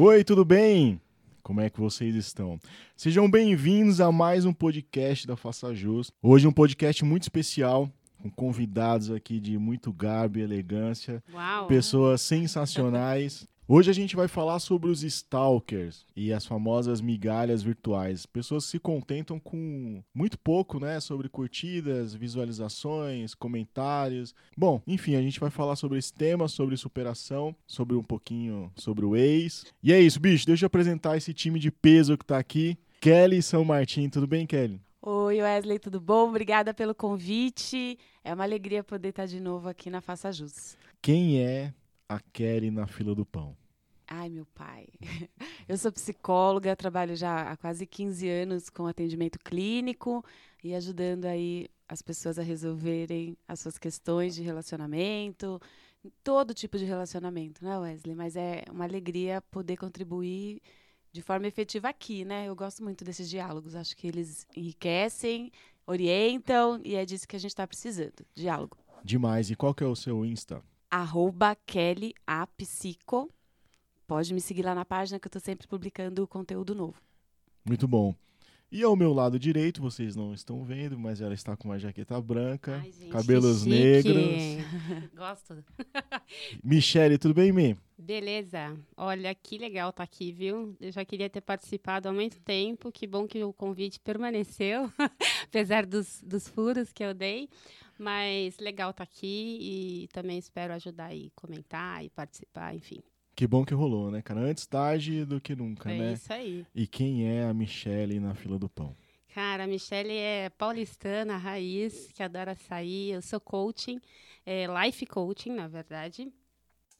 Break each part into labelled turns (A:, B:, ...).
A: Oi, tudo bem? Como é que vocês estão? Sejam bem-vindos a mais um podcast da Faça Jus. Hoje um podcast muito especial, com convidados aqui de muito garbo e elegância,
B: Uau.
A: pessoas sensacionais. Hoje a gente vai falar sobre os stalkers e as famosas migalhas virtuais. Pessoas que se contentam com muito pouco, né? Sobre curtidas, visualizações, comentários. Bom, enfim, a gente vai falar sobre esse tema, sobre superação, sobre um pouquinho sobre o ex. E é isso, bicho. Deixa eu apresentar esse time de peso que tá aqui. Kelly São Martin, tudo bem, Kelly?
B: Oi, Wesley, tudo bom? Obrigada pelo convite. É uma alegria poder estar de novo aqui na Faça Jus.
A: Quem é a Kelly na fila do pão?
B: Ai, meu pai. Eu sou psicóloga, trabalho já há quase 15 anos com atendimento clínico e ajudando aí as pessoas a resolverem as suas questões de relacionamento, todo tipo de relacionamento, né, Wesley? Mas é uma alegria poder contribuir de forma efetiva aqui, né? Eu gosto muito desses diálogos, acho que eles enriquecem, orientam e é disso que a gente está precisando, diálogo.
A: Demais. E qual que é o seu Insta?
B: arroba Kelly a Psico. Pode me seguir lá na página que eu estou sempre publicando conteúdo novo.
A: Muito bom. E ao meu lado direito, vocês não estão vendo, mas ela está com uma jaqueta branca,
C: Ai, gente,
A: cabelos negros.
C: Gosto.
A: Michele, tudo bem, Mi?
C: Beleza. Olha, que legal tá aqui, viu? Eu já queria ter participado há muito tempo. Que bom que o convite permaneceu, apesar dos, dos furos que eu dei. Mas legal tá aqui e também espero ajudar e comentar e participar, enfim.
A: Que bom que rolou, né, cara? Antes tarde do que nunca,
C: é
A: né?
C: isso aí.
A: E quem é a Michele na fila do pão?
C: Cara, a Michelle é paulistana, raiz, que adora sair. Eu sou coaching, é, life coaching, na verdade.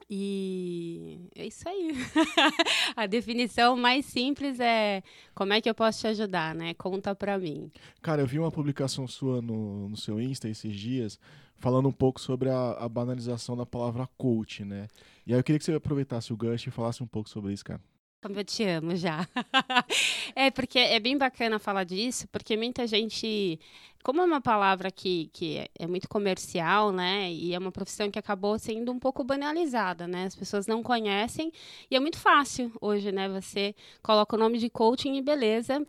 C: E é isso aí. a definição mais simples é como é que eu posso te ajudar, né? Conta pra mim.
A: Cara, eu vi uma publicação sua no, no seu Insta esses dias, falando um pouco sobre a, a banalização da palavra coach, né? E aí eu queria que você aproveitasse o gancho e falasse um pouco sobre isso, cara.
C: Como eu te amo já. é porque é bem bacana falar disso, porque muita gente, como é uma palavra que, que é- muito comercial, né? E é uma profissão que acabou sendo um pouco banalizada, né? As pessoas não conhecem e é muito fácil hoje, né? Você coloca o nome de coaching e beleza.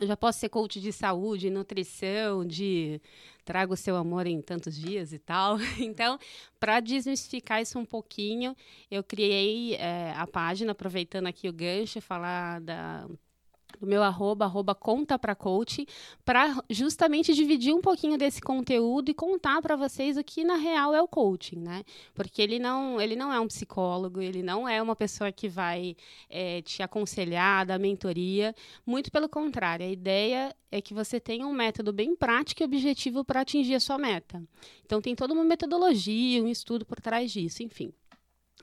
C: Eu já posso ser coach de saúde, nutrição, de traga o seu amor em tantos dias e tal. Então, para desmistificar isso um pouquinho, eu criei eh, a página, aproveitando aqui o gancho, falar da, do meu arroba, arroba conta pra coach, para justamente dividir um pouquinho desse conteúdo e contar para vocês o que na real é o coaching, né? Porque ele não, ele não é um psicólogo, ele não é uma pessoa que vai eh, te aconselhar, dar mentoria. Muito pelo contrário, a ideia é que você tenha um método bem prático e objetivo para atingir a sua meta. Então tem toda uma metodologia, um estudo por trás disso, enfim.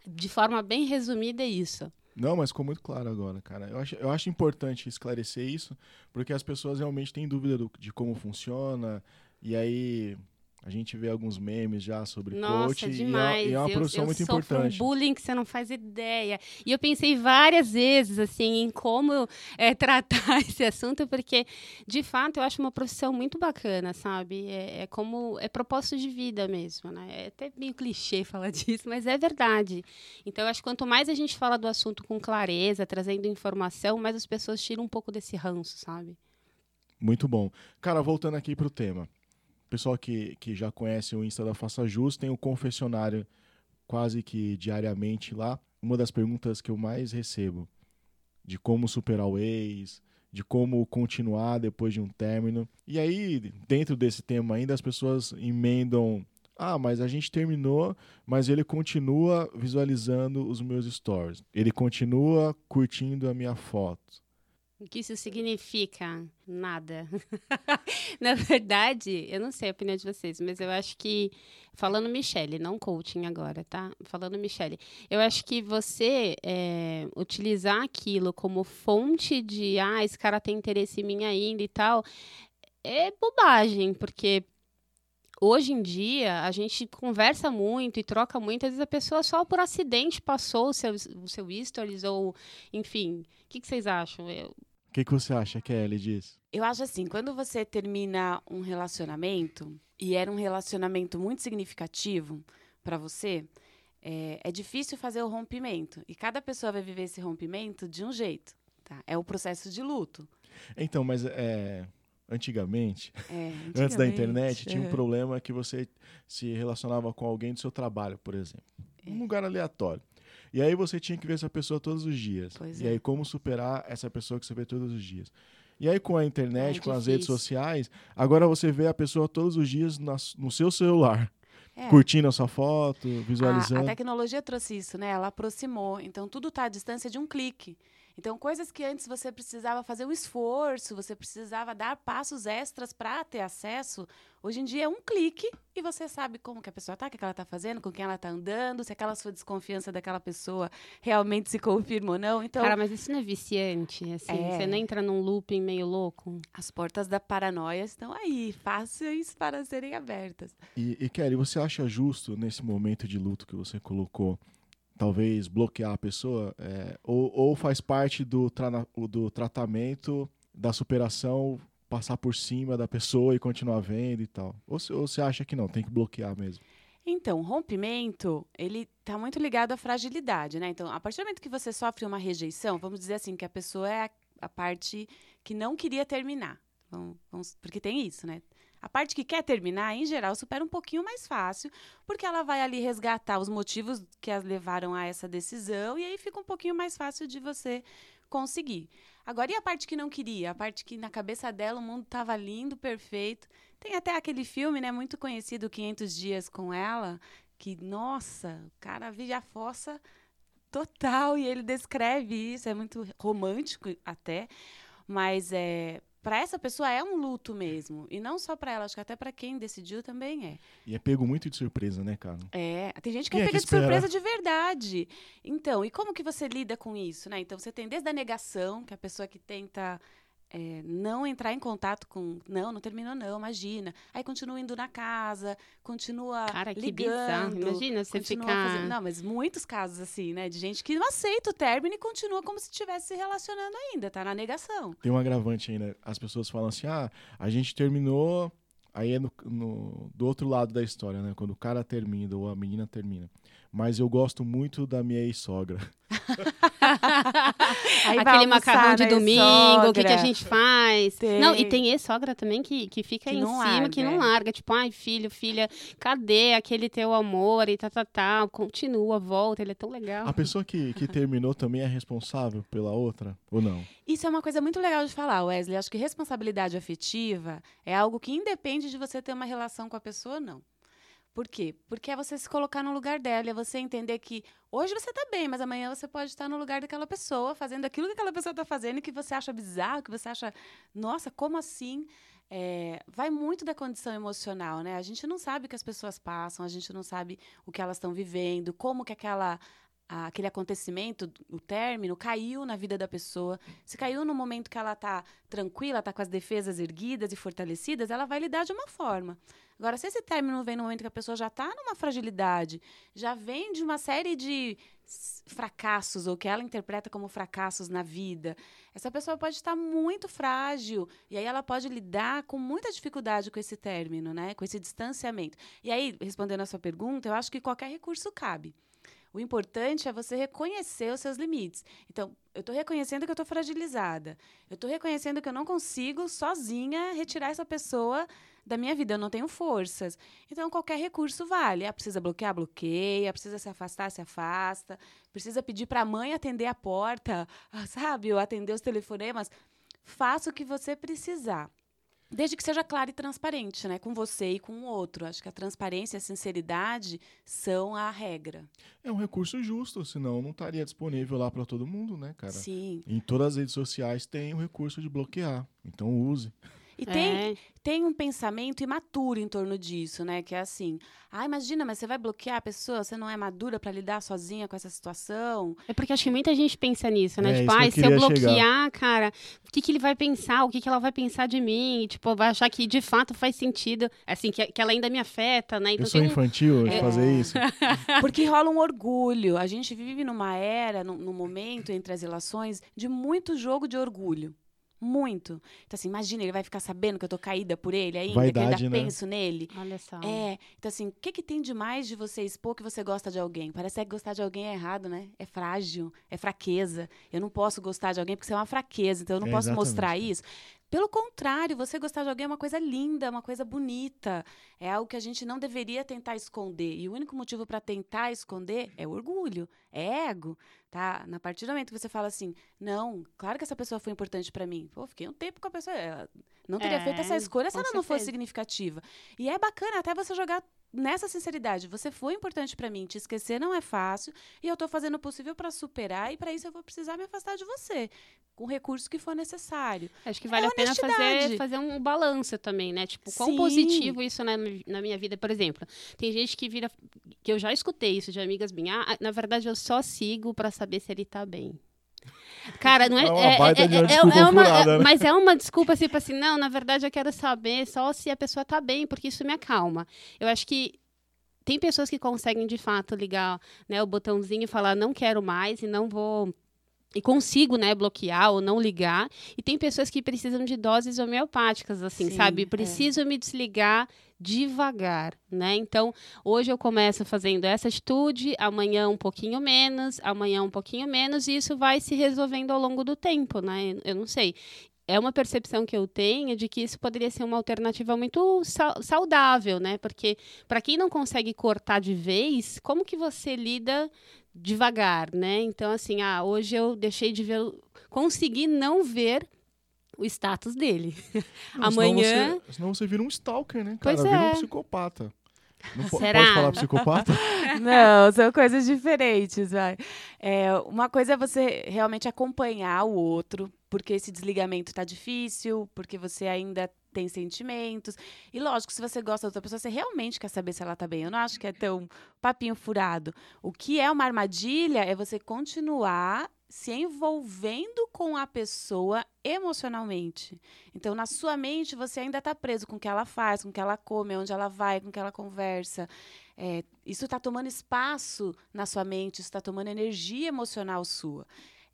C: De forma bem resumida é isso.
A: Não, mas ficou muito claro agora, cara. Eu acho, eu acho importante esclarecer isso, porque as pessoas realmente têm dúvida do- de como funciona, e aí a gente vê alguns memes já sobre
C: Nossa,
A: coach, e é-
C: demais.
A: e é, uma
C: eu,
A: profissão
C: eu
A: muito importante.
C: um bullying que você não faz ideia. E eu pensei várias vezes, assim, em como é, tratar esse assunto, porque, de fato, eu acho uma profissão muito bacana, sabe? É, é como, é propósito de vida mesmo, né? É até meio clichê falar disso, mas é verdade. Então, eu acho que quanto mais a gente fala do assunto com clareza, trazendo informação, mais as pessoas tiram um pouco desse ranço, sabe?
A: Muito bom. Cara, voltando aqui pro tema. Pessoal que, que já conhece o Insta da Faça Jus, tem o confessionário quase que diariamente lá. Uma das perguntas que eu mais recebo de como superar o ex, de como continuar depois de um término. E aí, dentro desse tema ainda, as pessoas emendam. Ah, mas a gente terminou, mas ele continua visualizando os meus stories. Ele continua curtindo a minha foto.
C: O que isso significa? Nada. Na verdade, eu não sei a opinião de vocês, mas eu acho que. Falando Michele, não coaching agora, tá? Falando Michele, eu acho que você é, utilizar aquilo como fonte de. Ah, esse cara tem interesse em mim ainda e tal. É bobagem, porque hoje em dia a gente conversa muito e troca muito, às vezes a pessoa só por acidente passou o seu, o seu stories ou, enfim. O que, que vocês acham? Eu,
A: O que, que você acha, Kelly, disso?
B: Eu acho assim, quando você termina um relacionamento e era um relacionamento muito significativo para você, é, é difícil fazer o rompimento. E cada pessoa vai viver esse rompimento de um jeito. Tá? É o processo de luto.
A: Então, mas é, antigamente,
B: É,
A: antes da
B: antigamente,
A: internet, tinha um
B: aham.
A: problema que você se relacionava com alguém do seu trabalho, por exemplo.
B: É.
A: Um lugar aleatório. E aí você tinha que ver essa pessoa todos os dias.
B: Pois
A: e
B: é.
A: aí como superar essa pessoa que você vê todos os dias. E aí com a internet,
B: É
A: com as redes sociais, agora você vê a pessoa todos os dias no seu celular,
B: É.
A: curtindo a sua foto,
B: A,
A: visualizando.
B: a tecnologia trouxe isso, né? Ela aproximou. Então, tudo está à distância de um clique. Então, coisas que antes você precisava fazer um esforço, você precisava dar passos extras para ter acesso, hoje em dia é um clique e você sabe como que a pessoa está, o que ela está fazendo, com quem ela está andando, se aquela sua desconfiança daquela pessoa realmente se confirma ou não. Então,
C: Cara, mas isso não é viciante, assim?
B: É.
C: Você não entra num looping meio louco?
B: as portas da paranoia estão aí, fáceis para serem abertas.
A: E, e Kelly, você acha justo nesse momento de luto que você colocou, talvez bloquear a pessoa? É, ou, ou faz parte do, o- do tratamento, da superação, passar por cima da pessoa e continuar vendo e tal? Ou, você- ou você acha que não, tem que bloquear mesmo?
B: Então, rompimento, ele está muito ligado à fragilidade, né? Então, a partir do momento que você sofre uma rejeição, vamos dizer assim, que a pessoa é a, a parte que não queria terminar. Vamos, vamos- porque tem isso, né? A parte que quer terminar, em geral, supera um pouquinho mais fácil, porque ela vai ali resgatar os motivos que as levaram a essa decisão, e aí fica um pouquinho mais fácil de você conseguir. Agora, e a parte que não queria? A parte que na cabeça dela o mundo estava lindo, perfeito. Tem até aquele filme, né, muito conhecido, 500 Dias com Ela, que, nossa, o cara vive a fossa total e ele descreve isso, é muito romântico até, mas é para essa pessoa é um luto mesmo, e não só para ela, acho que até para quem decidiu também é.
A: E é pego muito de surpresa, né, cara?
B: É, tem gente que
A: Quem
B: é
A: é
B: pega de surpresa de verdade. Então, e como que você lida com isso, né? Então, você tem desde a negação, que é a pessoa que tenta é, não entrar em contato com. Não, não terminou, não, imagina. Aí continua indo na casa, continua
C: Cara, que
B: ligando.
C: bizarro. Imagina você ficar...
B: fazendo- Não, mas muitos casos assim, né? De gente que não aceita o término e continua como se estivesse se relacionando ainda, tá na negação.
A: Tem um agravante aí, né? As pessoas falam assim, ah, a gente terminou... Aí é no, no- do outro lado da história, né? Quando o cara termina ou a menina termina. Mas eu gosto muito da minha ex-sogra.
C: Aquele macarrão de domingo, o que, que a gente faz?
B: Tem.
C: Não, e tem ex-sogra também que, que fica
B: Que
C: em cima, que não
B: larga,
C: larga. Tipo, ai, filho, filha, cadê aquele teu amor? E tá, tá, tá. Continua, volta, ele é tão legal.
A: A pessoa que, que terminou também é responsável pela outra? Ou não?
B: Isso é uma coisa muito legal de falar, Wesley. Acho que responsabilidade afetiva é algo que independe de você ter uma relação com a pessoa ou não. Por quê? Porque é você se colocar no lugar dela, é você entender que hoje você está bem, mas amanhã você pode estar no lugar daquela pessoa, fazendo aquilo que aquela pessoa está fazendo que você acha bizarro, que você acha, nossa, como assim? É, vai muito da condição emocional, né? A gente não sabe o que as pessoas passam, a gente não sabe o que elas estão vivendo, como que aquela aquele acontecimento, o término, caiu na vida da pessoa. Se caiu no momento que ela está tranquila, está com as defesas erguidas e fortalecidas, ela vai lidar de uma forma. Agora, se esse término vem no momento que a pessoa já está numa fragilidade, já vem de uma série de fracassos, ou que ela interpreta como fracassos na vida, essa pessoa pode estar muito frágil, e aí ela pode lidar com muita dificuldade com esse término, né? com esse distanciamento. E aí, respondendo a sua pergunta, eu acho que qualquer recurso cabe. O importante é você reconhecer os seus limites. Então, eu estou reconhecendo que eu estou fragilizada. Eu estou reconhecendo que eu não consigo sozinha retirar essa pessoa da minha vida. Eu não tenho forças. Então, qualquer recurso vale. Ah, precisa bloquear, bloqueia. Precisa se afastar, se afasta. Precisa pedir para a mãe atender a porta, sabe? Ou atender os telefonemas. Faça o que você precisar. Desde que seja claro e transparente, né? Com você e com o outro. Acho que a transparência e a sinceridade são a regra.
A: É um recurso justo, senão não estaria disponível lá para todo mundo, né, cara?
B: Sim.
A: Em todas as redes sociais tem o recurso de bloquear. Então use.
B: E tem,
C: É.
B: tem um pensamento imaturo em torno disso, né? Que é assim: ah, imagina, mas você vai bloquear a pessoa, você não é madura para lidar sozinha com essa situação.
C: É porque acho que muita gente pensa nisso, né?
A: É,
C: tipo,
A: eu
C: ai, se eu bloquear,
A: chegar.
C: cara, o que, que ele vai pensar? O que, que ela vai pensar de mim? E, tipo, vai achar que de fato faz sentido, assim, que, que ela ainda me afeta, né? Então
A: eu sou
C: tem um-
A: infantil de
B: É.
A: fazer isso.
B: Porque rola um orgulho. A gente vive numa era, num, num momento entre as relações, de muito jogo de orgulho. Muito. Então, assim, imagina, ele vai ficar sabendo que eu tô caída por ele ainda,
A: Vaidade,
B: que eu ainda
A: né?
B: penso nele.
C: Olha só.
B: É, então assim, o que, que tem de mais de você expor que você gosta de alguém? Parece que gostar de alguém é errado, né? É frágil, é fraqueza. Eu não posso gostar de alguém porque isso é uma fraqueza, então eu não
A: É,
B: posso
A: exatamente,
B: mostrar
A: é.
B: isso. Pelo contrário, você gostar de alguém é uma coisa linda, uma coisa bonita. É algo que a gente não deveria tentar esconder. E o único motivo para tentar esconder é orgulho, é ego, tá? Na partir do momento que você fala assim, não, claro que essa pessoa foi importante para mim. Pô, fiquei um tempo com a pessoa, ela não teria
C: É,
B: feito essa escolha se ela não fosse significativa. E é bacana até você jogar nessa sinceridade. Você foi importante para mim, te esquecer não é fácil, e eu tô fazendo o possível para superar, e para isso eu vou precisar me afastar de você, com o recurso que for necessário.
C: Acho que vale a pena fazer,
B: É
C: fazer um balanço também, né? Tipo, quão
B: Sim.
C: positivo isso na, na minha vida. Por exemplo, tem gente que vira. que eu já escutei isso de amigas minhas. Ah, na verdade, eu só sigo pra saber se ele tá bem. Cara, não é.
A: É uma de uma desculpa
C: uma-
A: furada, né?
C: Mas é uma desculpa assim, pra assim, não, na verdade eu quero saber só se a pessoa tá bem, porque isso me acalma. Eu acho que tem pessoas que conseguem de fato ligar né, o botãozinho e falar não quero mais e não vou e consigo, né, bloquear ou não ligar. E tem pessoas que precisam de doses homeopáticas, assim,
B: Sim,
C: sabe?
B: é.
C: Preciso me desligar devagar, né? Então, hoje eu começo fazendo essa atitude, amanhã um pouquinho menos, amanhã um pouquinho menos, e isso vai se resolvendo ao longo do tempo, né? Eu não sei. É uma percepção que eu tenho de que isso poderia ser uma alternativa muito sa- saudável, né? Porque para quem não consegue cortar de vez, como que você lida devagar, né? Então, assim, ah, hoje eu deixei de ver, consegui não ver o status dele.
A: Não,
C: Amanhã-
A: Senão você, senão você vira um stalker, né? Cara,
C: Pois
A: vira
C: é.
A: um psicopata. Não
C: Será?
A: Pode falar psicopata?
B: Não, são coisas diferentes, vai. É, uma coisa é você realmente acompanhar o outro, porque esse desligamento tá difícil, porque você ainda tem sentimentos. E lógico, se você gosta da outra pessoa, você realmente quer saber se ela tá bem. Eu não acho que é tão papinho furado. O que é uma armadilha é você continuar se envolvendo com a pessoa emocionalmente. Então, na sua mente, você ainda está preso com o que ela faz, com o que ela come, onde ela vai, com o que ela conversa. É, isso está tomando espaço na sua mente, isso está tomando energia emocional sua.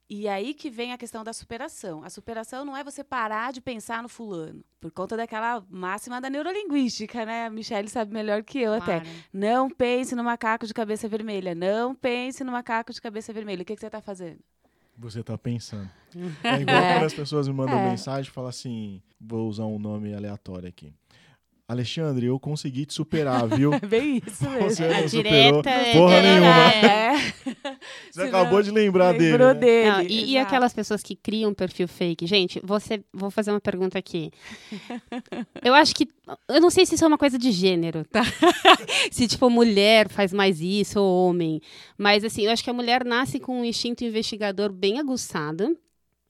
B: E aí que vem a questão da superação. A superação não é você parar de pensar no fulano, por conta daquela máxima da neurolinguística, né? A Michelle sabe melhor que eu até.
C: Claro.
B: Não pense no macaco de cabeça vermelha. Não pense no macaco de cabeça vermelha. O que, que você está fazendo?
A: Você tá pensando. É igual
B: É.
A: quando as pessoas me mandam
B: É.
A: mensagem e falam assim: vou usar um nome aleatório aqui. Alexandre, eu consegui te superar, viu?
B: É bem isso mesmo.
A: Você
C: A
A: não superou
C: é
A: porra nenhuma.
C: é.
A: Você acabou de lembrar dele.
B: Lembrou
A: né?
B: dele.
C: Não, e, e aquelas pessoas que criam perfil fake? Gente, você, vou fazer uma pergunta aqui. Eu acho que. Eu não sei se isso é uma coisa de gênero, tá? se, tipo, mulher faz mais isso ou homem. Mas, assim, eu acho que a mulher nasce com um instinto investigador bem aguçado.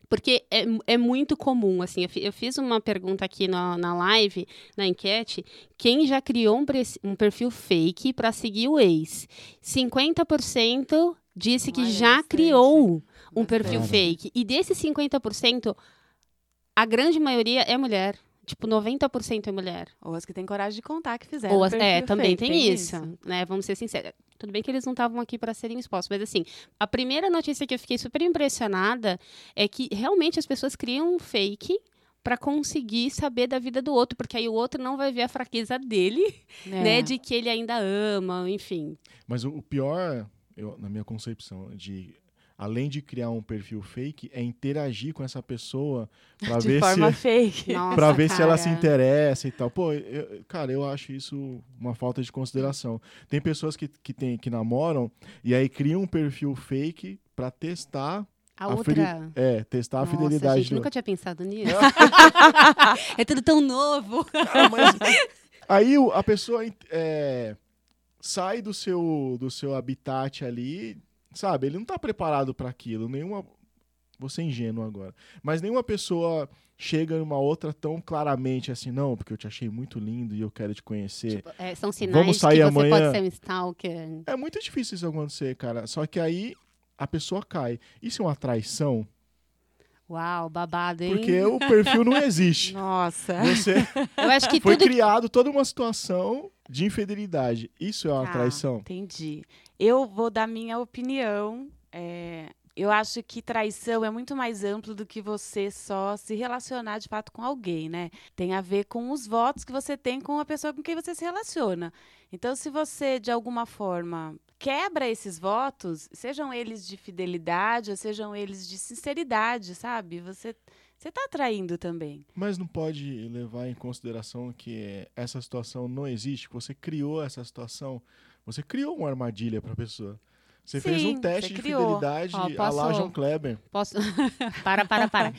C: Porque é, é muito comum, assim, eu, fi- eu fiz uma pergunta aqui na, na live, na enquete, quem já criou um, um perfil fake para seguir o ex? 50% disse que
B: Olha,
C: já criou um perfil fake. E desses 50%, a grande maioria é mulher. Tipo, 90% é mulher.
B: Ou as que têm coragem de contar que fizeram.
C: Ou as- é, também
B: fake,
C: tem, isso, né? Vamos ser sinceros. Tudo bem que eles não estavam aqui para serem expostos, mas assim, a primeira notícia que eu fiquei super impressionada é que realmente as pessoas criam um fake para conseguir saber da vida do outro, porque aí o outro não vai ver a fraqueza dele,
B: É.
C: né? De que ele ainda ama, enfim.
A: Mas o, o pior, eu- na minha concepção, de além de criar um perfil fake, é interagir com essa pessoa pra
B: De
A: ver
B: forma
A: se
B: fake.
C: Nossa,
A: para ver se ela se
C: cara.
A: interessa e tal. Pô, eu- cara, eu acho isso uma falta de consideração. Tem pessoas que, que, tem, que namoram e aí criam um perfil fake pra testar
C: A,
A: a
C: outra.
A: fide- é, testar a
C: Nossa,
A: fidelidade
C: gente,
A: do
C: nunca tinha pensado nisso. é tudo tão novo.
A: Cara, mas aí a pessoa é, sai do seu, do seu habitat ali, sabe? Ele não tá preparado para aquilo. Nenhuma. Vou ser ingênuo agora. Mas nenhuma pessoa chega numa outra tão claramente assim, não, porque eu te achei muito lindo e eu quero te conhecer.
C: Tipo, é, são sinais
A: Vamos
C: de
A: sair
C: que você
A: amanhã?
C: pode ser um stalker.
A: É muito difícil isso acontecer, cara. Só que aí a pessoa cai. Isso é uma traição?
C: Uau, babado, hein?
A: Porque o perfil não existe.
B: Nossa.
A: Você
C: Eu acho que
A: foi
C: tudo
A: criado toda uma situação de infidelidade. Isso é uma
B: Tá,
A: traição.
B: Entendi. Eu vou dar minha opinião. é, eu acho que traição é muito mais amplo do que você só se relacionar de fato com alguém, né? Tem a ver com os votos que você tem com a pessoa com quem você se relaciona. Então, se você, de alguma forma, quebra esses votos, sejam eles de fidelidade ou sejam eles de sinceridade, sabe? Você você está traindo também.
A: Mas não pode levar em consideração que essa situação não existe, que você criou essa situação, você criou uma armadilha para a pessoa. Você Sim, fez um teste de fidelidade Ó, posso... a lá João Kleber.
C: Posso... para, para, para.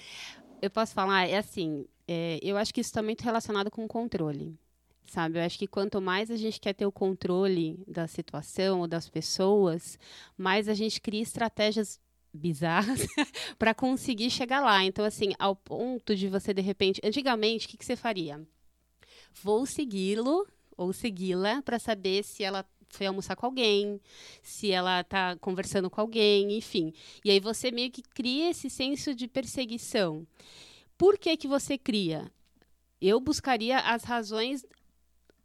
C: eu posso falar, é assim, é, eu acho que isso está muito relacionado com o controle. Sabe, eu acho que quanto mais a gente quer ter o controle da situação ou das pessoas, mais a gente cria estratégias bizarras para conseguir chegar lá. Então, assim, ao ponto de você, de repente. Antigamente, o que, que você faria? Vou segui-lo ou segui-la para saber se ela foi almoçar com alguém, se ela está conversando com alguém, enfim. E aí você meio que cria esse senso de perseguição. Por que, que você cria? Eu buscaria as razões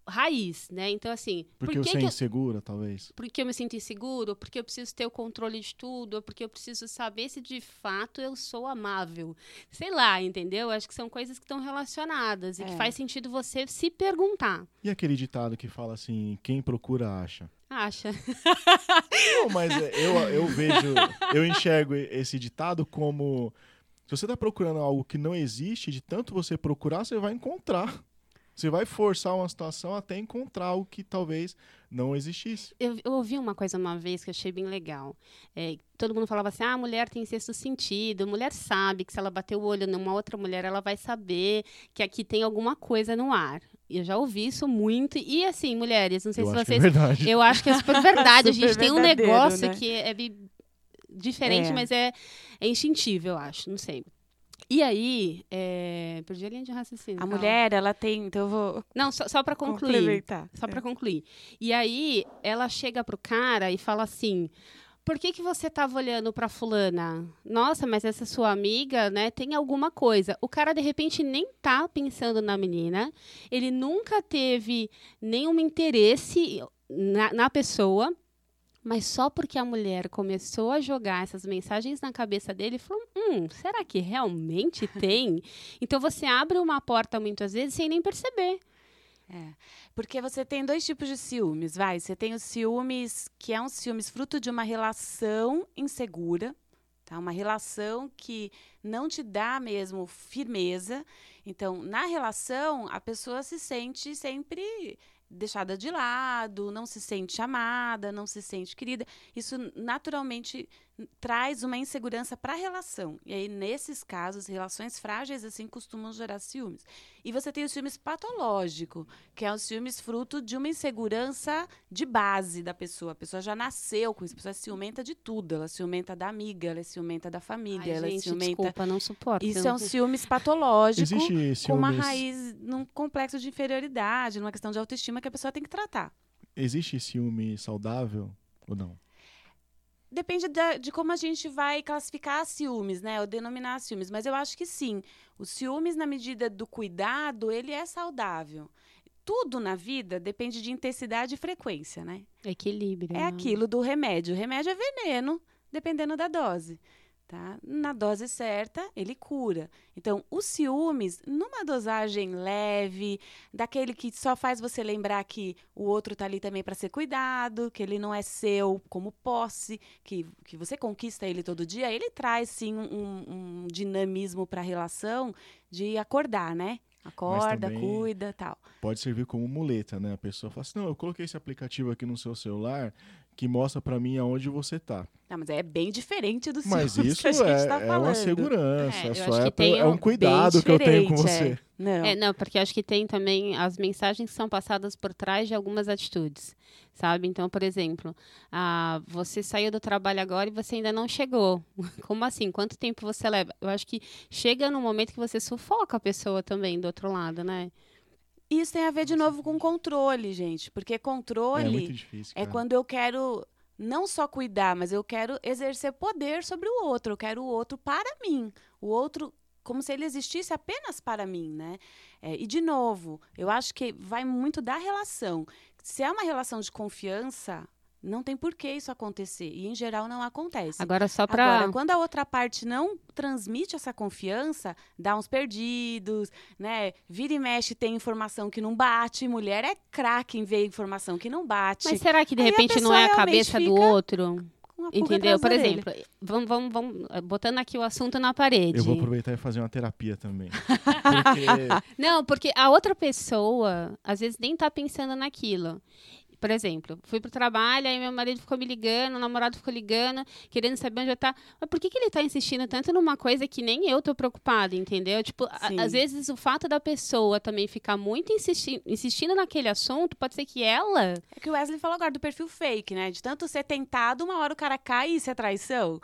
C: raiz, né? Então, assim.
A: Porque
C: por
A: que você é insegura, talvez?
C: Porque eu me sinto inseguro, porque eu preciso ter o controle de tudo, porque eu preciso saber se de fato eu sou amável. Sei lá, entendeu? Acho que são coisas que estão relacionadas e é. que faz sentido você se perguntar.
A: E aquele ditado que fala assim: quem procura acha?
C: Acha.
A: Não, mas eu, eu vejo, eu enxergo esse ditado como. Se você está procurando algo que não existe, de tanto você procurar, você vai encontrar. Você vai forçar uma situação até encontrar o que talvez não existisse.
C: Eu, eu, ouvi uma coisa uma vez que eu achei bem legal. É, todo mundo falava assim: ah, a mulher tem sexto sentido, a mulher sabe que se ela bater o olho numa outra mulher, ela vai saber que aqui tem alguma coisa no ar. Eu já ouvi isso muito. E assim, mulheres, não sei
A: eu
C: se
A: é
C: vocês.
A: É
C: eu acho que é super verdade. super a gente tem um negócio né? que é diferente, é. mas é, é instintivo, eu acho. Não sei. E aí, é... perdi a linha de raciocínio.
B: A mulher, ela tem, então eu vou.
C: Não, só, só para concluir. Só é. para concluir. E aí, ela chega pro cara e fala assim: por que, que você estava olhando para fulana? Nossa, mas essa sua amiga, né, tem alguma coisa. O cara de repente nem tá pensando na menina, ele nunca teve nenhum interesse na, na pessoa. Mas só porque a mulher começou a jogar essas mensagens na cabeça dele, falou: hum, será que realmente tem? então você abre uma porta muitas vezes sem nem perceber.
B: É, porque você tem dois tipos de ciúmes, vai. Você tem os ciúmes, que é um ciúmes fruto de uma relação insegura, tá? Uma relação que não te dá mesmo firmeza. Então, na relação, a pessoa se sente sempre deixada de lado, não se sente amada, não se sente querida. Isso naturalmente traz uma insegurança para a relação. E aí, nesses casos, relações frágeis assim costumam gerar ciúmes. E você tem o ciúmes patológico, que é o ciúmes fruto de uma insegurança de base da pessoa. A pessoa já nasceu com isso, a pessoa é ciumenta de tudo. Ela é ciumenta da amiga, ela é ciumenta da família, Ai, ela é gente, é ciumenta.
C: Desculpa, não suporto.
B: Isso é um ciúmes patológico ciúmes... com uma raiz num complexo de inferioridade, numa questão de autoestima que a pessoa tem que tratar.
A: Existe ciúme saudável ou não?
B: Depende de, de, como a gente vai classificar ciúmes, né? Ou denominar ciúmes. Mas eu acho que sim. O ciúmes, na medida do cuidado, ele é saudável. Tudo na vida depende de intensidade e frequência, né?
C: Equilíbrio.
B: É né? aquilo do remédio. O remédio é veneno, dependendo da dose. Tá? Na dose certa, ele cura. Então, os ciúmes, numa dosagem leve, daquele que só faz você lembrar que o outro está ali também para ser cuidado, que ele não é seu como posse, que, que você conquista ele todo dia, ele traz sim um, um dinamismo para a relação de acordar, né? Acorda, cuida tal.
A: Pode servir como muleta, né? A pessoa fala assim: não, eu coloquei esse aplicativo aqui no seu celular que mostra para mim aonde você tá.
B: Não, mas é bem diferente do
A: Mas
B: isso
A: é,
B: tá
A: é uma segurança, é, só é, pra, é, um cuidado que eu tenho com você. É.
C: Não. É, não, porque acho que tem também as mensagens que são passadas por trás de algumas atitudes, sabe? Então, por exemplo, ah, você saiu do trabalho agora e você ainda não chegou. Como assim? Quanto tempo você leva? Eu acho que chega no momento que você sufoca a pessoa também do outro lado, né?
B: Isso tem a ver de novo com controle, gente. Porque controle
A: é, difícil,
B: é quando eu quero não só cuidar, mas eu quero exercer poder sobre o outro. Eu quero o outro para mim. O outro como se ele existisse apenas para mim, né? É, e de novo, eu acho que vai muito da relação. Se é uma relação de confiança, Não tem por que isso acontecer. E, em geral, não acontece.
C: Agora, só para.
B: Agora, quando a outra parte não transmite essa confiança, dá uns perdidos, né? Vira e mexe, tem informação que não bate. Mulher é craque em ver informação que não bate.
C: Mas será que, de
B: Aí
C: repente, não é a cabeça do outro? Entendeu? Por
B: orelha.
C: exemplo, vamos, vamos, vamos, eh, botando aqui o assunto na parede.
A: Eu vou aproveitar e fazer uma terapia também. Porque
C: Não, porque a outra pessoa, às vezes, nem tá pensando naquilo. Por exemplo, fui pro trabalho, aí meu marido ficou me ligando, o namorado ficou ligando, querendo saber onde eu tá. Mas por que, que ele tá insistindo tanto numa coisa que nem eu tô preocupada, entendeu? Tipo, a- às vezes o fato da pessoa também ficar muito insisti insistindo naquele assunto, pode ser que ela.
B: É que o Wesley falou agora do perfil fake, né? De tanto ser tentado, uma hora o cara cai e isso é traição.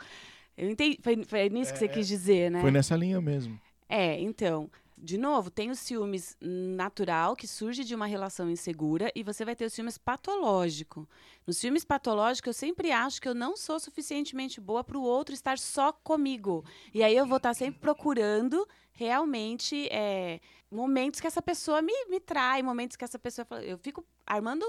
B: Eu entendi. Foi, foi nisso que você
A: É,
B: quis dizer, né?
A: foi nessa linha mesmo.
B: É, então, de novo, tem o ciúmes natural que surge de uma relação insegura e você vai ter o ciúmes patológico. No ciúmes patológico, eu sempre acho que eu não sou suficientemente boa para o outro estar só comigo. E aí eu vou estar sempre procurando realmente é, momentos que essa pessoa me, me trai, momentos que essa pessoa. Eu fico armando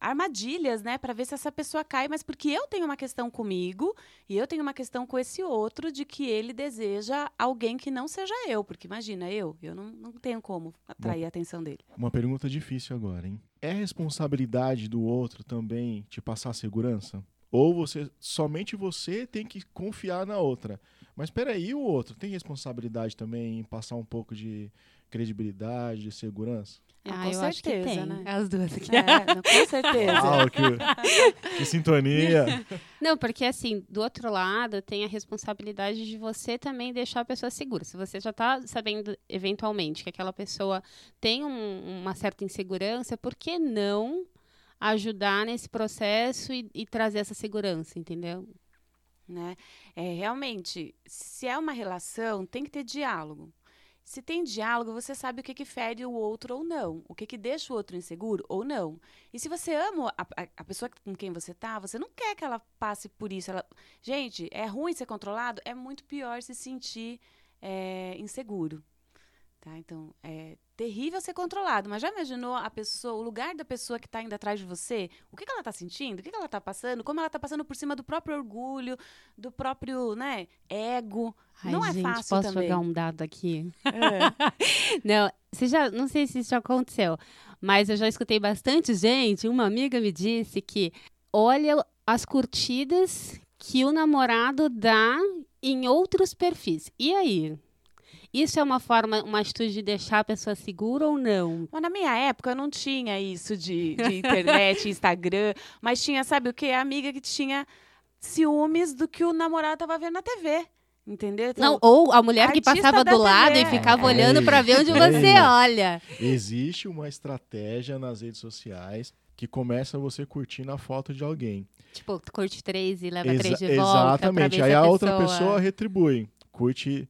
B: armadilhas, né, para ver se essa pessoa cai, mas porque eu tenho uma questão comigo e eu tenho uma questão com esse outro de que ele deseja alguém que não seja eu, porque imagina, eu, eu não, não tenho como atrair a atenção dele.
A: Uma pergunta difícil agora, hein? É responsabilidade do outro também te passar segurança? Ou você somente você tem que confiar na outra? Mas peraí, o outro tem responsabilidade também em passar um pouco de credibilidade, de segurança?
B: Ah, com
C: eu acho que
B: certeza,
C: tem.
B: né?
C: As duas aqui.
B: É, não, com certeza.
A: Uau, que, que sintonia!
C: Não, porque assim, do outro lado, tem a responsabilidade de você também deixar a pessoa segura. Se você já está sabendo, eventualmente, que aquela pessoa tem um- uma certa insegurança, por que não ajudar nesse processo e, e trazer essa segurança, entendeu?
B: né? É, realmente, se é uma relação, tem que ter diálogo. Se tem diálogo, você sabe o que, que fere o outro ou não, o que, que deixa o outro inseguro ou não. E se você ama a, a- a pessoa com quem você tá, você não quer que ela passe por isso. Ela... Gente, é ruim ser controlado? É muito pior se sentir é, inseguro. Tá? Então, é terrível ser controlado, mas já imaginou a pessoa, o lugar da pessoa que está indo atrás de você? O que, que ela está sentindo? O que, que ela está passando? Como ela está passando por cima do próprio orgulho, do próprio né, ego?
C: Ai,
B: não é
C: gente,
B: fácil
C: posso
B: também.
C: jogar um dado aqui?
B: É.
C: Não, você já, não sei se isso já aconteceu, mas eu já escutei bastante gente. Uma amiga me disse que olha as curtidas que o namorado dá em outros perfis. E aí? Isso é uma forma, uma atitude de deixar a pessoa segura ou não?
B: Mas na minha época não tinha isso de, de internet, Instagram, mas tinha, sabe o quê? A amiga que tinha ciúmes do que o namorado tava vendo na TV. Entendeu? Então,
C: Não, ou a mulher que passava do lado
B: TV.
C: e ficava
A: É.
C: olhando para ver onde
A: É.
C: você olha.
A: Existe uma estratégia nas redes sociais que começa você curtindo a foto de alguém.
C: Tipo, curte três e leva
A: Exa-
C: três de volta. pra
A: exatamente.
C: ver
A: Aí
C: se
A: a,
C: a
A: outra pessoa retribui. Curte.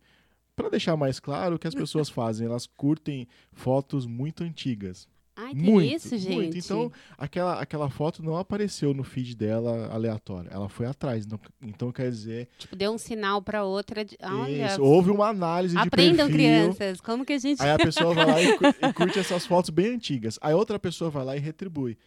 A: Pra deixar mais claro o que as pessoas fazem, elas curtem fotos muito antigas.
C: Ai, tem
A: muito,
C: isso, gente.
A: muito. Então, aquela, aquela foto não apareceu no feed dela aleatório. Ela foi atrás. Então, então quer dizer,
C: Tipo, deu um sinal pra outra. De... Olha,
A: isso, houve uma análise
C: aprendam,
A: de perfil.
C: crianças. Como que a gente.
A: Aí a pessoa vai lá e, e curte essas fotos bem antigas. Aí outra pessoa vai lá e retribui.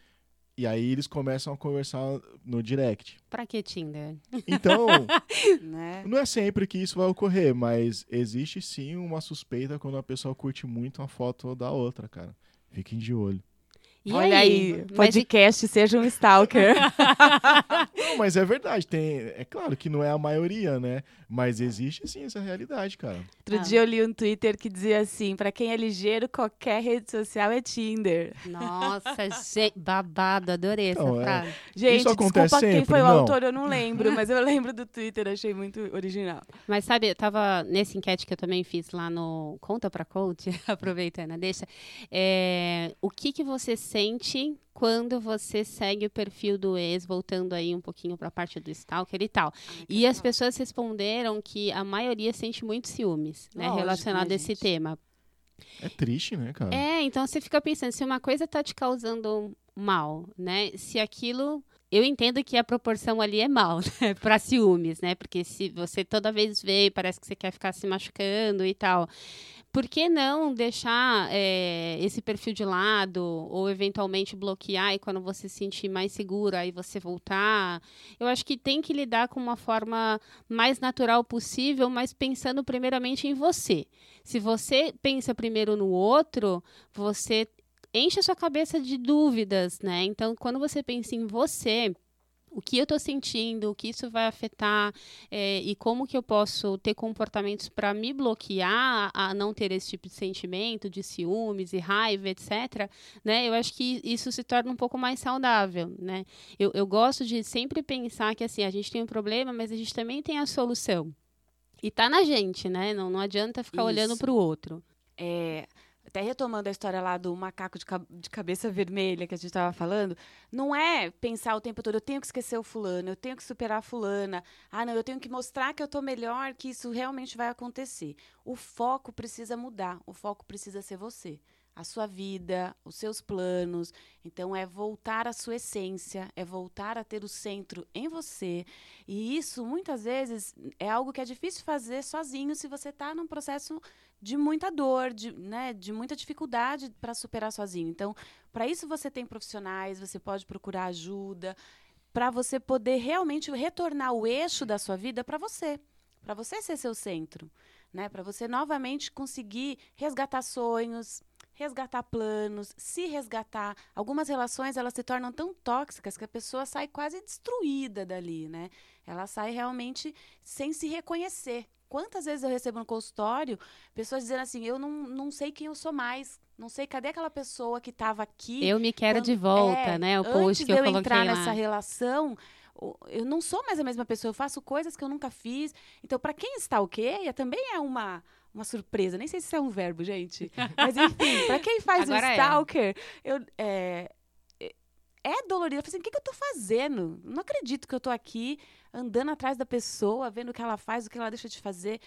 A: E aí eles começam a conversar no direct.
C: Pra que Tinder?
A: Então,
B: né?
A: não é sempre que isso vai ocorrer, mas existe sim uma suspeita quando a pessoa curte muito uma foto da outra, cara. Fiquem de olho.
C: E
B: Olha aí,
C: e-
B: podcast seja um stalker.
A: Não, mas é verdade, tem, é claro que não é a maioria, né? Mas existe sim essa realidade, cara.
B: Outro
C: Ah.
B: dia eu li um Twitter que dizia assim: pra quem é ligeiro, qualquer rede social é Tinder.
C: Nossa, gente, babado, adorei essa
A: Não, é.
C: frase.
B: Gente,
A: acontece
B: desculpa quem
A: sempre?
B: foi o
A: Não.
B: autor, eu não lembro, mas eu lembro do Twitter, achei muito original.
C: Mas sabe, eu tava nessa enquete que eu também fiz lá no Conta pra Coach, aproveitando, deixa. é, o que que você sente quando você segue o perfil do ex, voltando aí um pouquinho pra parte do stalker e tal? E as pessoas responderam que a maioria sente muito ciúmes, né,
B: Lógico,
C: relacionado
B: né,
C: a esse
B: gente?
C: tema.
A: É triste, né, cara?
C: É, então você fica pensando, se uma coisa tá te causando mal, né? Se aquilo eu entendo que a proporção ali é mal, né, para ciúmes, né? Porque se você toda vez vê, parece que você quer ficar se machucando e tal. Por que não deixar é, esse perfil de lado ou eventualmente bloquear e quando você se sentir mais segura aí você voltar? Eu acho que tem que lidar com uma forma mais natural possível, mas pensando primeiramente em você. Se você pensa primeiro no outro, você enche a sua cabeça de dúvidas, né? Então, quando você pensa em você, o que eu estou sentindo, o que isso vai afetar é, e como que eu posso ter comportamentos para me bloquear a não ter esse tipo de sentimento de ciúmes e raiva, etc. Né? Eu acho que isso se torna um pouco mais saudável, né? Eu, eu gosto de sempre pensar que assim a gente tem um problema, mas a gente também tem a solução. E tá na gente, né? Não, não adianta ficar isso. olhando para o outro.
B: É, até retomando a história lá do macaco de, de cabeça vermelha que a gente estava falando, não é pensar o tempo todo, eu tenho que esquecer o fulano, eu tenho que superar a fulana, ah, não, eu tenho que mostrar que eu estou melhor, que isso realmente vai acontecer. O foco precisa mudar, o foco precisa ser você a sua vida, os seus planos. Então, é voltar à sua essência, é voltar a ter o centro em você. E isso, muitas vezes, é algo que é difícil fazer sozinho se você está num processo de muita dor, de, né, de muita dificuldade para superar sozinho. Então, para isso você tem profissionais, você pode procurar ajuda, para você poder realmente retornar o eixo da sua vida para você, para você ser seu centro, né? Para você novamente conseguir resgatar sonhos, resgatar planos, se resgatar. Algumas relações elas se tornam tão tóxicas que a pessoa sai quase destruída dali, né? Ela sai realmente sem se reconhecer. Quantas vezes eu recebo no consultório pessoas dizendo assim: eu não, não sei quem eu sou mais. Não sei cadê aquela pessoa que estava aqui.
C: Eu me quero quando, de volta, é, né? O post que eu, eu coloquei
B: entrar
C: lá.
B: nessa relação, eu não sou mais a mesma pessoa. Eu faço coisas que eu nunca fiz. Então, para quem está ok, também é uma uma surpresa. Nem sei se isso é um verbo, gente. Mas enfim, para quem faz Agora o é. stalker, é. eu, é, é dolorido. Eu falei assim, o que, que eu tô fazendo? Não acredito que eu tô aqui andando atrás da pessoa, vendo o que ela faz, o que ela deixa de fazer.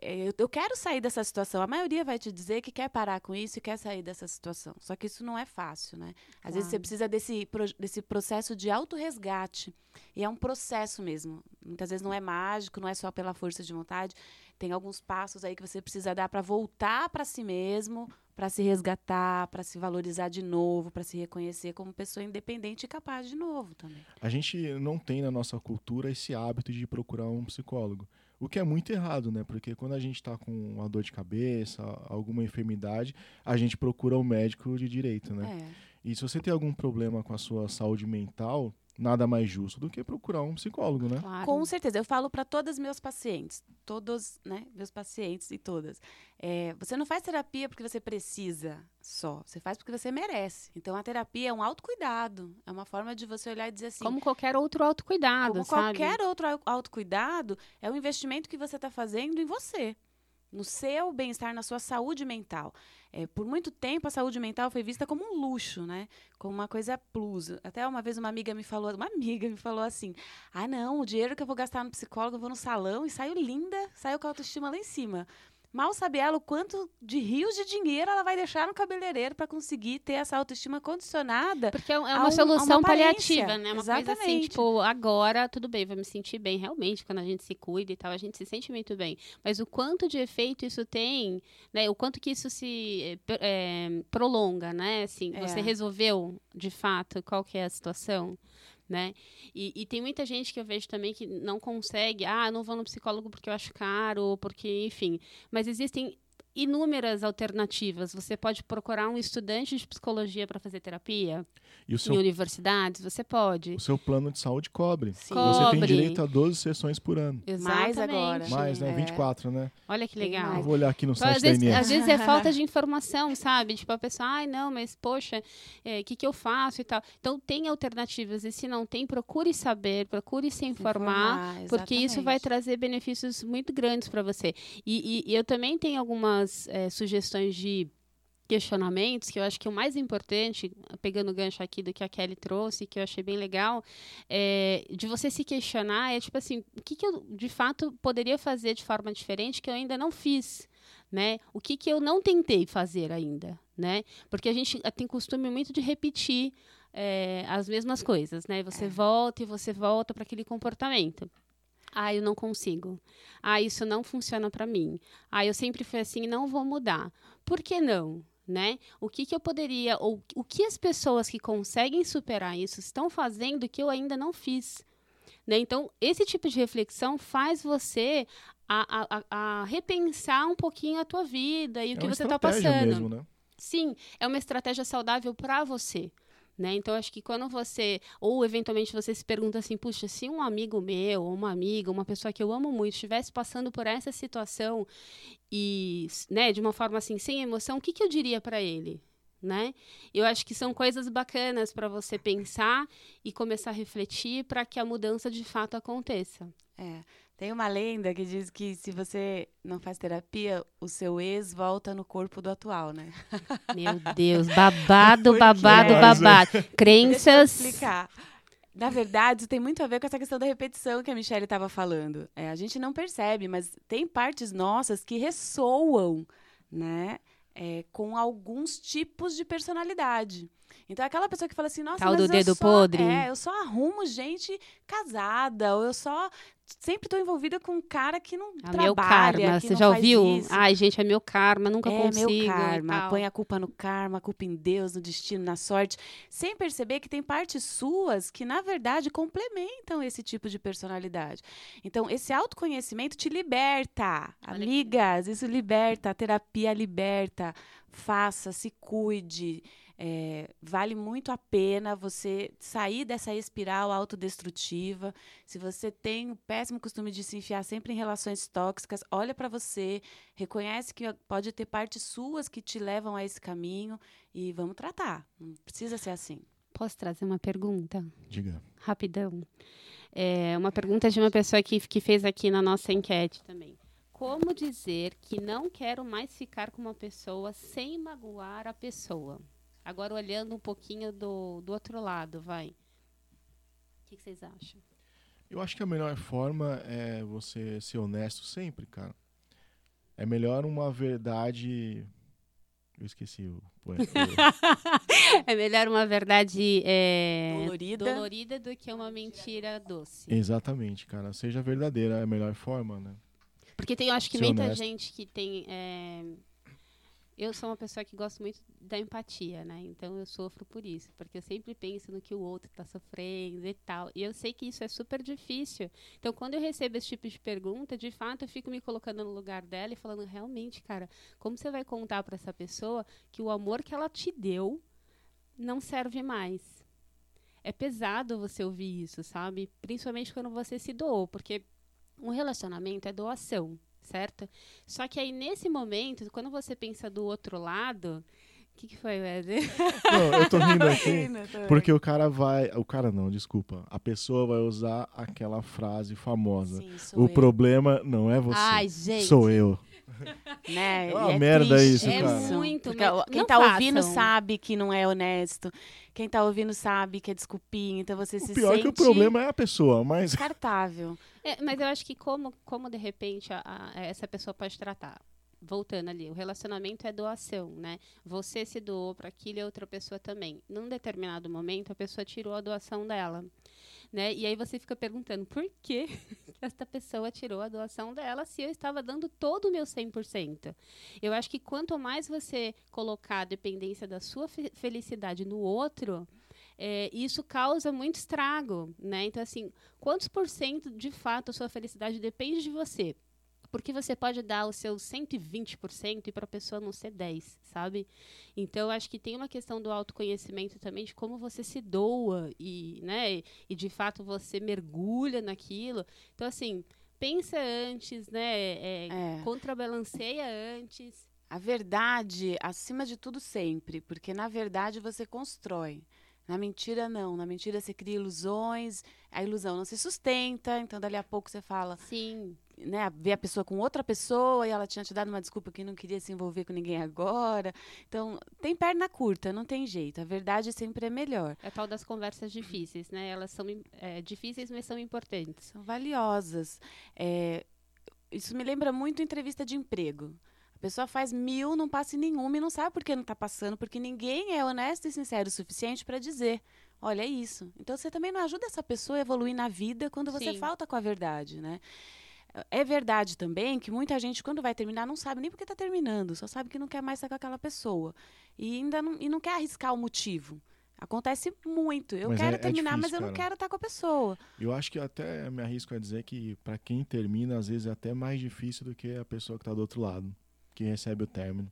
B: É, eu, eu quero sair dessa situação. A maioria vai te dizer que quer parar com isso e quer sair dessa situação. Só que isso não é fácil, né? Às claro. vezes você precisa desse, desse processo de autorresgate. E é um processo mesmo. Muitas vezes não é mágico, não é só pela força de vontade. Tem alguns passos aí que você precisa dar para voltar para si mesmo, para se resgatar, para se valorizar de novo, para se reconhecer como pessoa independente e capaz de novo também.
A: A gente não tem na nossa cultura esse hábito de procurar um psicólogo. O que é muito errado, né? Porque quando a gente está com uma dor de cabeça, alguma enfermidade, a gente procura um médico de direito, né? É. E se você tem algum problema com a sua saúde mental, nada mais justo do que procurar um psicólogo, né?
B: Claro. Com certeza. Eu falo para todos meus pacientes, todos, né, meus pacientes e todas. É, você não faz terapia porque você precisa só. Você faz porque você merece. Então, a terapia é um autocuidado. É uma forma de você olhar e dizer assim...
C: Como qualquer outro autocuidado,
B: como
C: sabe?
B: qualquer outro autocuidado, é um investimento que você está fazendo em você. No seu bem-estar, na sua saúde mental. É, por muito tempo, a saúde mental foi vista como um luxo, né? Como uma coisa plus. Até uma vez uma amiga me falou, uma amiga me falou assim: ah, não, o dinheiro que eu vou gastar no psicólogo, eu vou no salão e saio linda, saio com a autoestima lá em cima. Mal sabe ela o quanto de rios de dinheiro ela vai deixar no cabeleireiro para conseguir ter essa autoestima condicionada.
C: Porque é uma um, solução uma paliativa, né? Uma Exatamente. coisa assim, tipo, agora tudo bem, vou me sentir bem. Realmente, quando a gente se cuida e tal, a gente se sente muito bem. Mas o quanto de efeito isso tem, né? O quanto que isso se é, prolonga, né? Assim, é. você resolveu, de fato, qual que é a situação? Né? E, e, tem muita gente que eu vejo também que não consegue, ah, não vou no psicólogo porque eu acho caro, porque, enfim. Mas existem inúmeras alternativas. Você pode procurar um estudante de psicologia para fazer terapia. E o seu, em universidades, você pode.
A: O seu plano de saúde cobre. Sim. Você tem direito a 12 sessões por ano.
B: Exatamente. Mais agora.
A: Mais, né? É. 24, né?
C: Olha que legal.
A: Eu vou olhar aqui no então,
C: site
A: às
C: da vezes, Às vezes é falta de informação, sabe? Tipo, a pessoa, ai, não, mas poxa, o é, que, que eu faço e tal. Então, tem alternativas. E se não tem, procure saber, procure se informar, informar porque isso vai trazer benefícios muito grandes para você. E, e, e eu também tenho algumas é, sugestões de questionamentos, que eu acho que o mais importante, pegando o gancho aqui do que a Kelly trouxe, que eu achei bem legal, é, de você se questionar, é tipo assim, o que, que eu de fato poderia fazer de forma diferente que eu ainda não fiz? Né? O que, que eu não tentei fazer ainda, né? Porque a gente tem costume muito de repetir é, as mesmas coisas, né? Você é. volta e você volta para aquele comportamento. Ah, eu não consigo. Ah, isso não funciona para mim. Ah, eu sempre fui assim, não vou mudar. Por que não? Né? O que, que eu poderia, ou o que as pessoas que conseguem superar isso estão fazendo que eu ainda não fiz? Né? Então, esse tipo de reflexão faz você a, a, a repensar um pouquinho a tua vida e o é que você está passando.
A: Mesmo, né?
C: Sim, é uma estratégia saudável para você. Né? Então, acho que quando você, ou eventualmente você se pergunta assim, puxa, se um amigo meu, uma amiga, uma pessoa que eu amo muito, estivesse passando por essa situação e, né, de uma forma assim, sem emoção, o que, que eu diria para ele? Né? Eu acho que são coisas bacanas para você pensar e começar a refletir para que a mudança de fato aconteça.
B: É. Tem uma lenda que diz que se você não faz terapia, o seu ex volta no corpo do atual, né?
C: Meu Deus, babado, babado, babado. Crenças.
B: Deixa eu explicar. Na verdade, isso tem muito a ver com essa questão da repetição que a Michelle estava falando. É, a gente não percebe, mas tem partes nossas que ressoam, né? É, com alguns tipos de personalidade. Então, aquela pessoa que fala assim, nossa,
C: Tal
B: mas
C: do dedo
B: só,
C: podre.
B: É, eu só arrumo gente casada, ou eu só sempre estou envolvida com um cara que não é trabalha,
C: meu karma, você já ouviu?
B: Isso.
C: Ai, gente, é meu karma, nunca
B: é
C: consigo.
B: É meu karma, põe a culpa no karma, a culpa em Deus, no destino, na sorte, sem perceber que tem partes suas que, na verdade, complementam esse tipo de personalidade. Então, esse autoconhecimento te liberta. Olha Amigas, isso liberta, a terapia liberta. Faça, se cuide. É, vale muito a pena você sair dessa espiral autodestrutiva. Se você tem o péssimo costume de se enfiar sempre em relações tóxicas, olha para você, reconhece que pode ter partes suas que te levam a esse caminho e vamos tratar. Não precisa ser assim.
C: Posso trazer uma pergunta?
A: Diga.
C: Rapidão. É uma pergunta de uma pessoa que, que fez aqui na nossa enquete também. Como dizer que não quero mais ficar com uma pessoa sem magoar a pessoa? Agora, olhando um pouquinho do, do outro lado, vai. O que, que vocês acham?
A: Eu acho que a melhor forma é você ser honesto sempre, cara. É melhor uma verdade. Eu esqueci o.
C: é melhor uma verdade é...
B: dolorida.
C: dolorida do que uma mentira doce.
A: Exatamente, cara. Seja verdadeira, é a melhor forma, né?
C: Porque tem, eu acho que Ser muita honesto. gente que tem é, eu sou uma pessoa que gosto muito da empatia, né? Então eu sofro por isso, porque eu sempre penso no que o outro está sofrendo e tal. E eu sei que isso é super difícil. Então quando eu recebo esse tipo de pergunta, de fato eu fico me colocando no lugar dela e falando realmente, cara, como você vai contar para essa pessoa que o amor que ela te deu não serve mais? É pesado você ouvir isso, sabe? Principalmente quando você se doou, porque um relacionamento é doação certo? Só que aí, nesse momento, quando você pensa do outro lado. O que, que foi, Wesley?
A: Não, eu tô rindo aqui porque o cara vai. O cara não, desculpa. A pessoa vai usar aquela frase famosa. Sim, o eu. problema não é você.
C: Ai, gente.
A: Sou eu.
B: Né?
A: É uma é merda triste. isso,
C: é
A: cara.
C: Muito,
B: Porque quem tá façam. ouvindo sabe que não é honesto. Quem tá ouvindo sabe que é desculpinha, então você
A: o
B: se
A: pior
B: sente...
A: que o problema é a pessoa, mas...
B: Descartável.
C: É, mas eu acho que como, como de repente a, a, essa pessoa pode tratar voltando ali, o relacionamento é doação, né? Você se doou para aquilo e outra pessoa também. Num determinado momento, a pessoa tirou a doação dela, né? E aí você fica perguntando por que esta pessoa tirou a doação dela se eu estava dando todo o meu 100%. Eu acho que quanto mais você colocar a dependência da sua felicidade no outro, é, isso causa muito estrago, né? Então, assim, quantos por cento de fato a sua felicidade depende de você? Porque você pode dar o seu 120% e para a pessoa não ser 10, sabe? Então, acho que tem uma questão do autoconhecimento também, de como você se doa e, né, e de fato você mergulha naquilo. Então, assim, pensa antes, né? É, é. Contrabalanceia antes.
B: A verdade, acima de tudo, sempre. Porque, na verdade, você constrói. Na mentira, não. Na mentira, você cria ilusões, a ilusão não se sustenta, então dali a pouco você fala.
C: Sim.
B: Né, vê a pessoa com outra pessoa e ela tinha te dado uma desculpa que não queria se envolver com ninguém agora. Então, tem perna curta, não tem jeito. A verdade sempre é melhor.
C: É tal das conversas difíceis, né? Elas são é, difíceis, mas são importantes.
B: São valiosas. É, isso me lembra muito entrevista de emprego A pessoa faz mil, não passa em nenhuma e não sabe por que não está passando, porque ninguém é honesto e sincero o suficiente para dizer: olha, é isso. Então você também não ajuda essa pessoa a evoluir na vida quando você
C: Sim.
B: falta com a verdade, né? É verdade também que muita gente, quando vai terminar, não sabe nem porque está terminando, só sabe que não quer mais estar com aquela pessoa. E ainda não, e não quer arriscar o motivo. Acontece muito. Eu
A: Mas
B: quero
A: é- é
B: terminar, mas
A: difícil,
B: eu não
A: cara.
B: quero estar com a pessoa.
A: Eu acho que até me arrisco a dizer que para quem termina, às vezes é até mais difícil do que a pessoa que tá do outro lado, que recebe o término.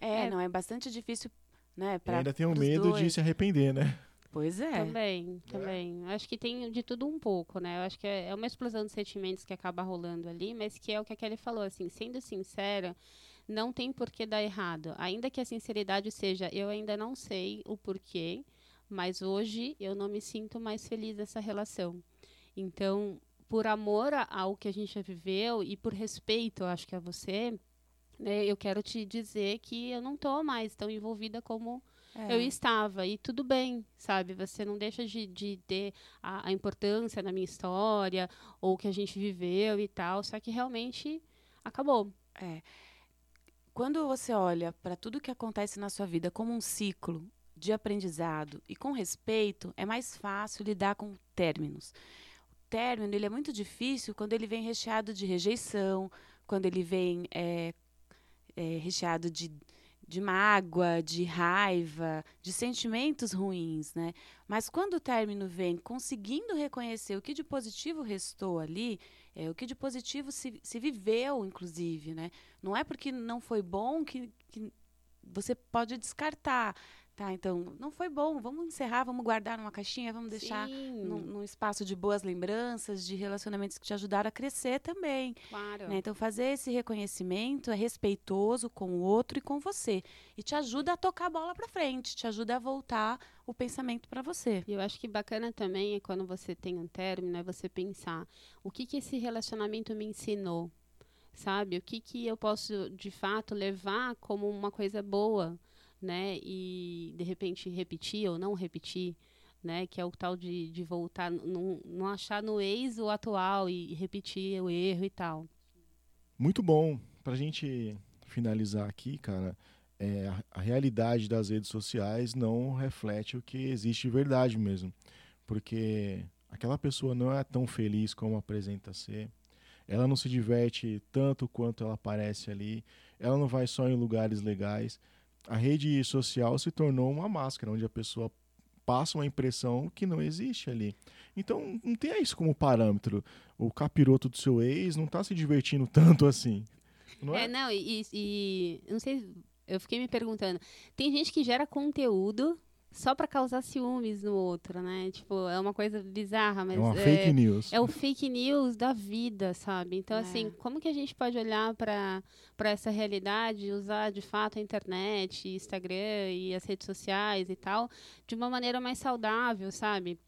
B: É,
C: É.
B: não, é bastante difícil, né?
A: E
B: Pra,
A: ainda tem o medo de
B: dois.
A: se arrepender, né?
B: Pois é.
C: Também, também. Acho que tem de tudo um pouco, né? Eu acho que é é uma explosão de sentimentos que acaba rolando ali, mas que é o que a Kelly falou, assim, sendo sincera, não tem por que dar errado. Ainda que a sinceridade seja, eu ainda não sei o porquê, mas hoje eu não me sinto mais feliz nessa relação. Então, por amor a- ao que a gente já viveu e por respeito, eu acho que a você, né, eu quero te dizer que eu não estou mais tão envolvida como
B: É.
C: eu estava, e tudo bem, sabe? Você não deixa de, de ter a, a importância na minha história, ou que a gente viveu e tal, só que realmente acabou.
B: É. Quando você olha para tudo que acontece na sua vida como um ciclo de aprendizado e com respeito, é mais fácil lidar com términos. O término ele é muito difícil quando ele vem recheado de rejeição, quando ele vem é, é, recheado de, de mágoa, de raiva, de sentimentos ruins, né? Mas quando o término vem conseguindo reconhecer o que de positivo restou ali, é, o que de positivo se, se viveu, inclusive, né? Não é porque não foi bom que, que você pode descartar. Tá, então, não foi bom, vamos encerrar, vamos guardar numa caixinha, vamos deixar num, num espaço de boas lembranças, de relacionamentos que te ajudaram a crescer também.
C: claro.
B: né? Então, fazer esse reconhecimento é respeitoso com o outro e com você. E te ajuda a tocar a bola para frente, te ajuda a voltar o pensamento para você.
C: E eu acho que bacana também é quando você tem um término, é você pensar o que, que esse relacionamento me ensinou, sabe? O que, que eu posso, de fato, levar como uma coisa boa, né? E, de repente, repetir ou não repetir, né? Que é o tal de, de voltar, não, não achar no ex o atual e repetir o erro e tal.
A: Muito bom. Pra gente finalizar aqui, cara, é, a, a realidade das redes sociais não reflete o que existe de verdade mesmo. Porque aquela pessoa não é tão feliz como apresenta ser. Ela não se diverte tanto quanto ela aparece ali. Ela não vai só em lugares legais. A rede social se tornou uma máscara onde a pessoa passa uma impressão que não existe ali. Então, não tenha isso como parâmetro. O capiroto do seu ex não tá se divertindo tanto assim. Não é?
C: É, não, e, e- não sei, eu fiquei me perguntando, tem gente que gera conteúdo só pra causar ciúmes no outro, né? Tipo, é uma coisa bizarra, mas
A: É uma fake news.
C: é o fake news da vida, sabe? Então,
B: É.
C: assim, como que a gente pode olhar para para essa realidade e usar de fato a internet, Instagram e as redes sociais e tal, de uma maneira mais saudável, sabe?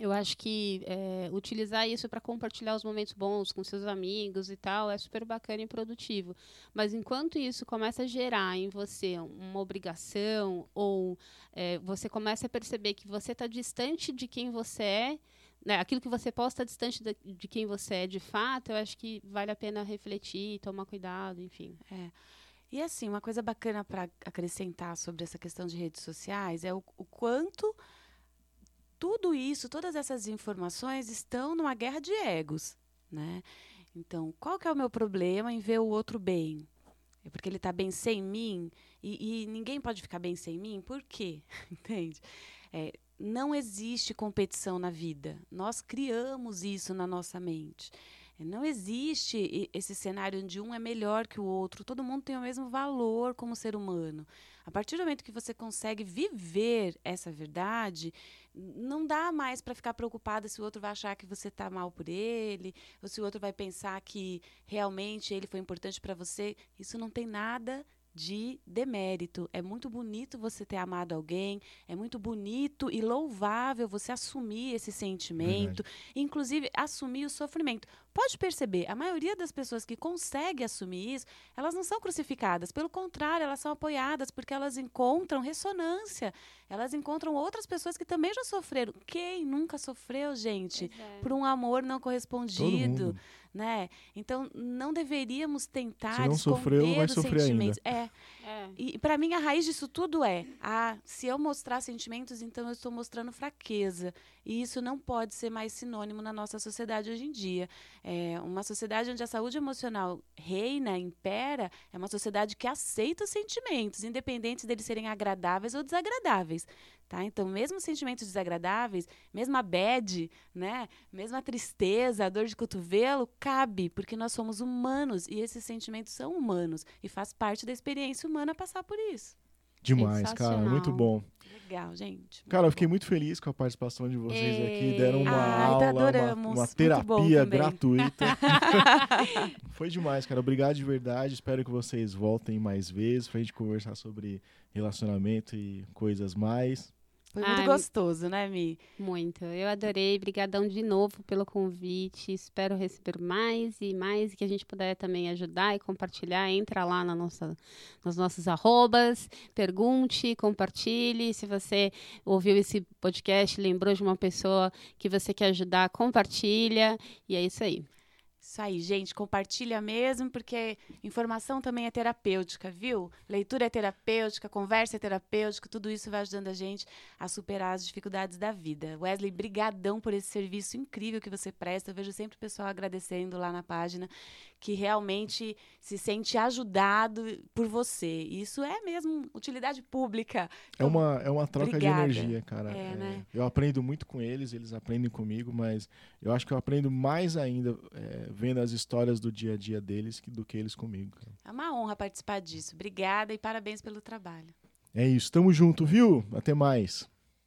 C: Eu acho que é, utilizar isso para compartilhar os momentos bons com seus amigos e tal é super bacana e produtivo. Mas enquanto isso começa a gerar em você uma obrigação ou é, você começa a perceber que você está distante de quem você é, né, aquilo que você posta distante da- de quem você é de fato, eu acho que vale a pena refletir, tomar cuidado, enfim.
B: E assim, uma coisa bacana para acrescentar sobre essa questão de redes sociais é o, o quanto tudo isso, todas essas informações estão numa guerra de egos, né? Então, qual que é o meu problema em ver o outro bem? É porque ele está bem sem mim e, e ninguém pode ficar bem sem mim? Por quê? Entende? É, não existe competição na vida. Nós criamos isso na nossa mente. É, Não existe esse cenário onde um é melhor que o outro. Todo mundo tem o mesmo valor como ser humano. A partir do momento que você consegue viver essa verdade, não dá mais para ficar preocupada se o outro vai achar que você está mal por ele, ou se o outro vai pensar que realmente ele foi importante para você. Isso não tem nada de demérito. É muito bonito você ter amado alguém, é muito bonito e louvável você assumir esse sentimento, inclusive assumir o sofrimento. Pode perceber, a maioria das pessoas que consegue assumir isso, elas não são crucificadas, pelo contrário, elas são apoiadas porque elas encontram ressonância, elas encontram outras pessoas que também já sofreram. Quem nunca sofreu, gente?
C: É.
B: Por um amor não
A: Todo
B: correspondido,
A: mundo.
B: Né? Então não deveríamos tentar
A: Se não sofreu, vai
B: os
A: sofrer
B: sentimentos.
A: ainda.
B: É. E para mim a raiz disso tudo é, ah, se eu mostrar sentimentos, então eu estou mostrando fraqueza. E isso não pode ser mais sinônimo na nossa sociedade hoje em dia. É uma sociedade onde a saúde emocional reina, impera, é uma sociedade que aceita os sentimentos, independentes deles serem agradáveis ou desagradáveis. Tá? Então, mesmo sentimentos desagradáveis, mesmo a bad, né? mesmo a tristeza, a dor de cotovelo, cabe, porque nós somos humanos e esses sentimentos são humanos e faz parte da experiência humana passar por isso.
A: Demais, cara, muito bom.
B: Legal, gente.
A: Cara, eu fiquei muito feliz com a participação de vocês aqui. Deram uma
B: Ai,
A: aula, uma, uma terapia gratuita. Foi demais, cara. Obrigado de verdade. Espero que vocês voltem mais vezes pra gente conversar sobre relacionamento e coisas mais.
B: Foi muito
C: Ai,
B: gostoso, né, Mi?
C: Muito. Eu adorei. Brigadão de novo pelo convite. Espero receber mais e mais que a gente puder também ajudar e compartilhar. Entra lá na nossa, nos nossos arrobas, pergunte, compartilhe. Se você ouviu esse podcast, lembrou de uma pessoa que você quer ajudar, compartilha. E é isso aí.
B: Isso aí, gente, compartilha mesmo, porque informação também é terapêutica, viu? Leitura é terapêutica, conversa é terapêutica, tudo isso vai ajudando a gente a superar as dificuldades da vida. Wesley, brigadão por esse serviço incrível que você presta. Eu vejo sempre o pessoal agradecendo lá na página que realmente se sente ajudado por você. Isso é mesmo utilidade pública.
A: É uma, é uma troca
B: obrigada.
A: de energia, cara.
B: É,
A: É,
B: né?
A: Eu aprendo muito com eles, eles aprendem comigo, mas eu acho que eu aprendo mais ainda é, vendo as histórias do dia a dia deles do que eles comigo. cara.
B: É uma honra participar disso. Obrigada e parabéns pelo trabalho.
A: É isso, tamo junto, viu? Até mais.